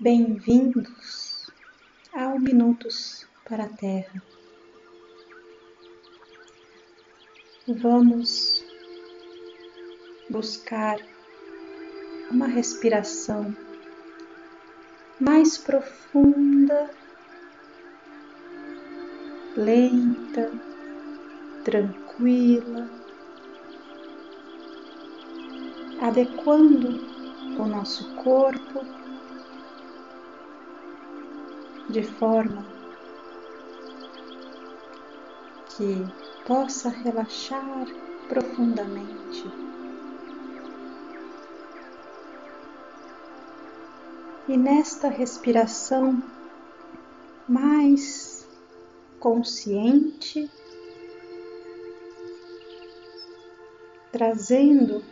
Bem-vindos ao Minutos para a Terra. Vamos buscar uma respiração mais profunda, lenta, tranquila, adequando o nosso corpo de forma que possa relaxar profundamente. E nesta respiração mais consciente, trazendo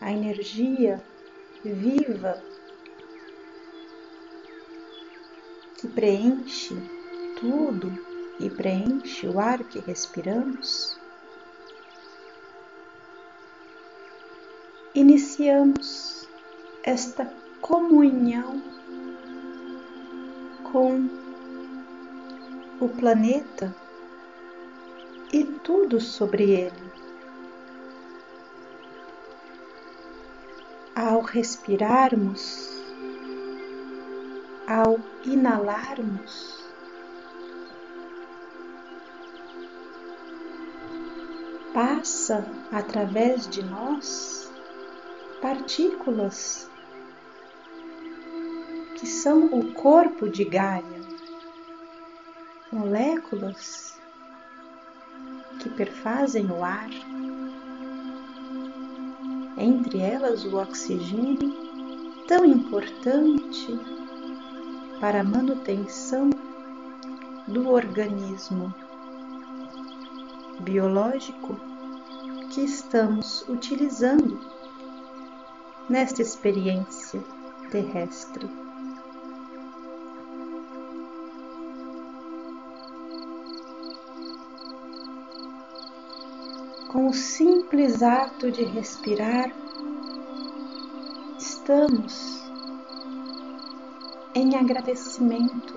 a energia viva que preenche tudo e preenche o ar que respiramos, iniciamos esta comunhão com o planeta e tudo sobre ele. Ao respirarmos, ao inalarmos, passa através de nós partículas que são o corpo de Gaia, moléculas que perfazem o ar, entre elas o oxigênio, tão importante para a manutenção do organismo biológico que estamos utilizando nesta experiência terrestre. Com o simples ato de respirar, estamos em agradecimento.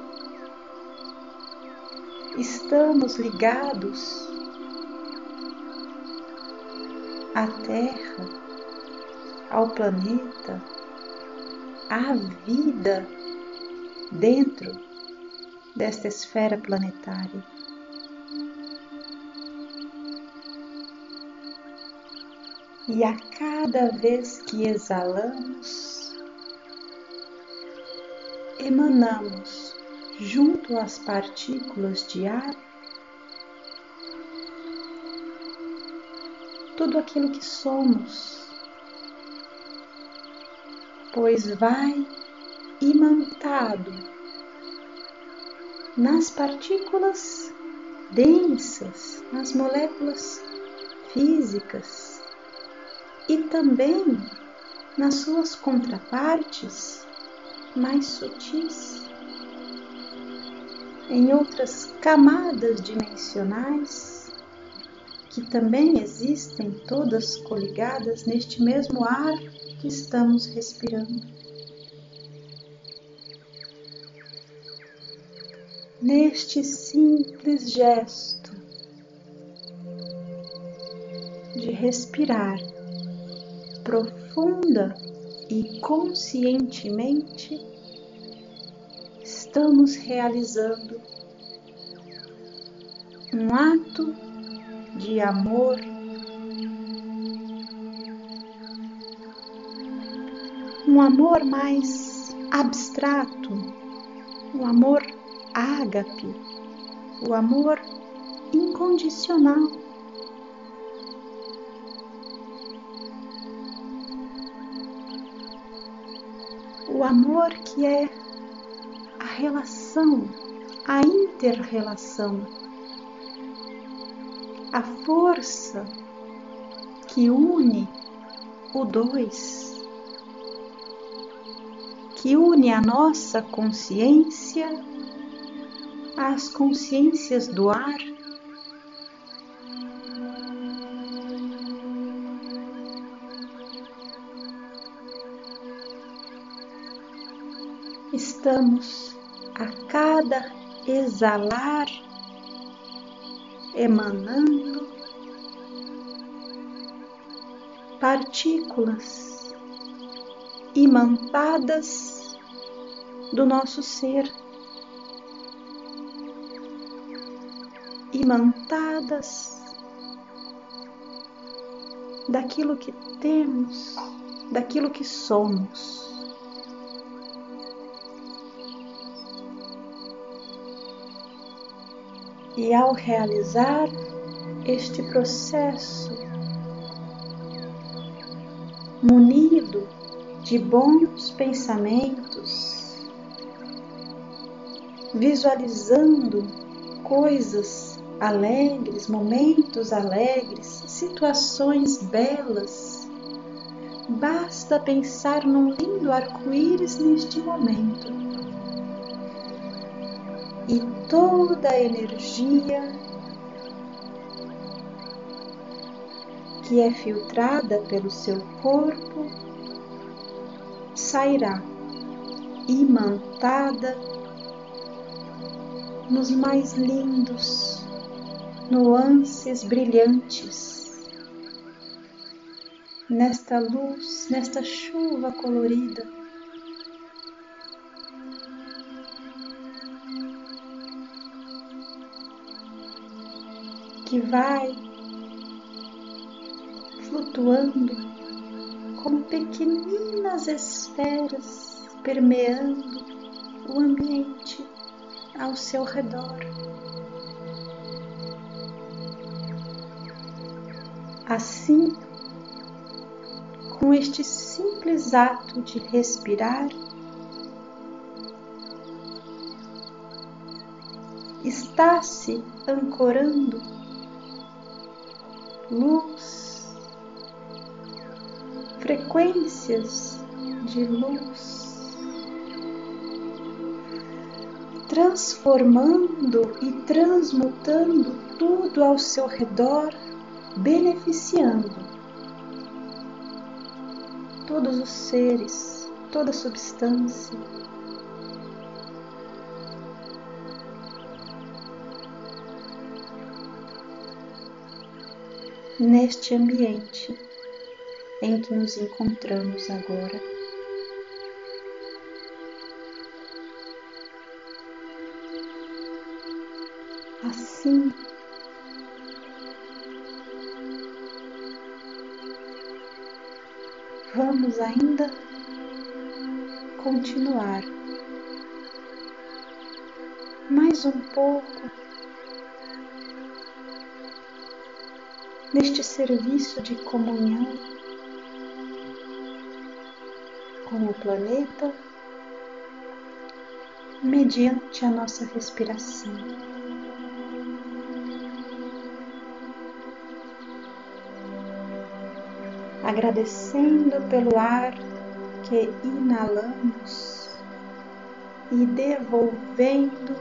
Estamos ligados à Terra, ao planeta, à vida dentro desta esfera planetária. E a cada vez que exalamos, emanamos junto às partículas de ar tudo aquilo que somos, pois vai imantado nas partículas densas, nas moléculas físicas e também nas suas contrapartes mais sutis, em outras camadas dimensionais que também existem, todas coligadas neste mesmo ar que estamos respirando. Neste simples gesto de respirar profunda e conscientemente estamos realizando um ato de amor, um amor mais abstrato, um amor ágape, o amor incondicional. O amor que é a relação, a interrelação, a força que une o dois, que une a nossa consciência às consciências do ar estamos a cada exalar emanando partículas imantadas do nosso ser, imantadas daquilo que temos, daquilo que somos. E ao realizar este processo, munido de bons pensamentos, visualizando coisas alegres, momentos alegres, situações belas, basta pensar num lindo arco-íris neste momento e toda a energia que é filtrada pelo seu corpo sairá imantada nos mais lindos nuances brilhantes, nesta luz, nesta chuva colorida que vai flutuando como pequeninas esferas permeando o ambiente ao seu redor. Assim, com este simples ato de respirar, está se ancorando luz, frequências de luz, transformando e transmutando tudo ao seu redor, beneficiando todos os seres, toda substância. Neste ambiente em que nos encontramos agora. Assim, vamos ainda continuar mais um pouco neste serviço de comunhão com o planeta, mediante a nossa respiração. Agradecendo pelo ar que inalamos e devolvendo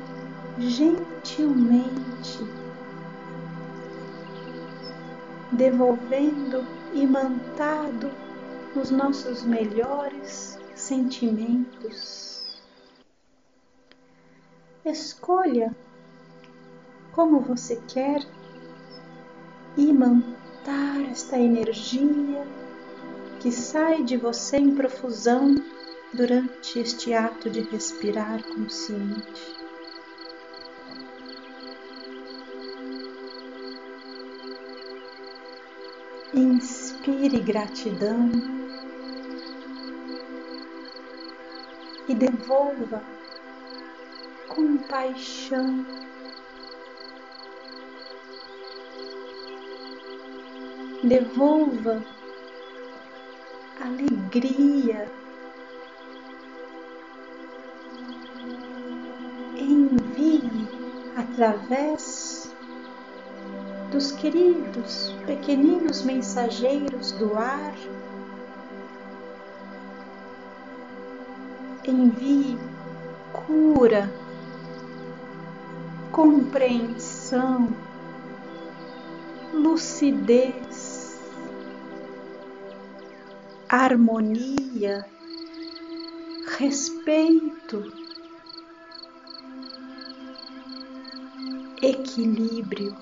gentilmente devolvendo imantado nos nossos melhores sentimentos. Escolha como você quer imantar esta energia que sai de você em profusão durante este ato de respirar consciente. Inspire gratidão e devolva compaixão. Devolva alegria. Envie através dos queridos pequeninos mensageiros do ar, envie cura, compreensão, lucidez, harmonia, respeito, equilíbrio.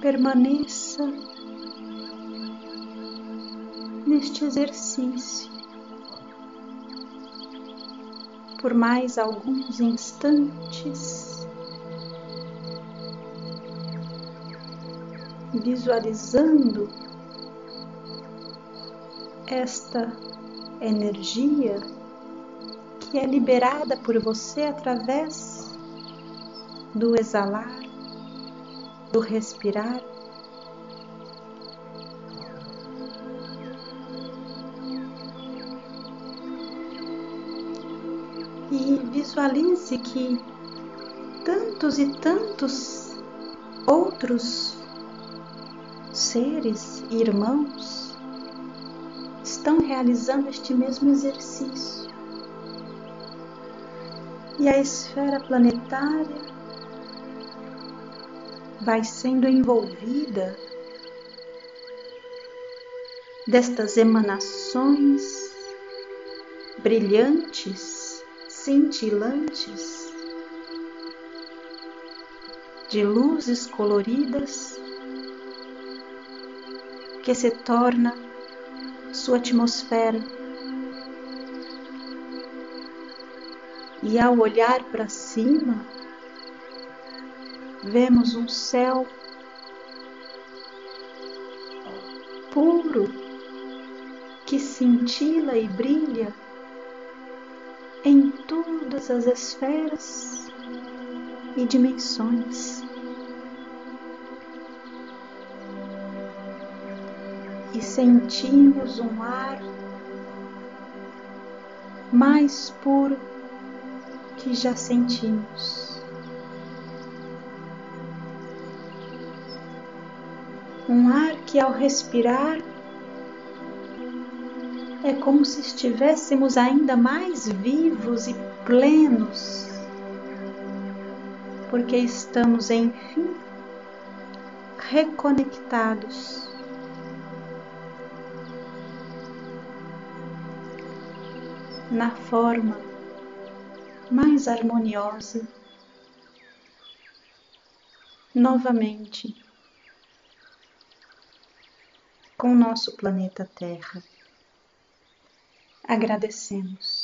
Permaneça neste exercício por mais alguns instantes, visualizando esta energia que é liberada por você através do exalar, do respirar. E visualize que tantos e tantos outros seres, irmãos, estão realizando este mesmo exercício. E a esfera planetária vai sendo envolvida destas emanações brilhantes, cintilantes, de luzes coloridas que se torna sua atmosfera. E ao olhar para cima, vemos um céu puro que cintila e brilha em todas as esferas e dimensões. e sentimos um ar mais puro que já sentimos. Um ar que ao respirar é como se estivéssemos ainda mais vivos e plenos, porque estamos, enfim, reconectados. Na forma mais harmoniosa, novamente com o nosso planeta Terra. Agradecemos.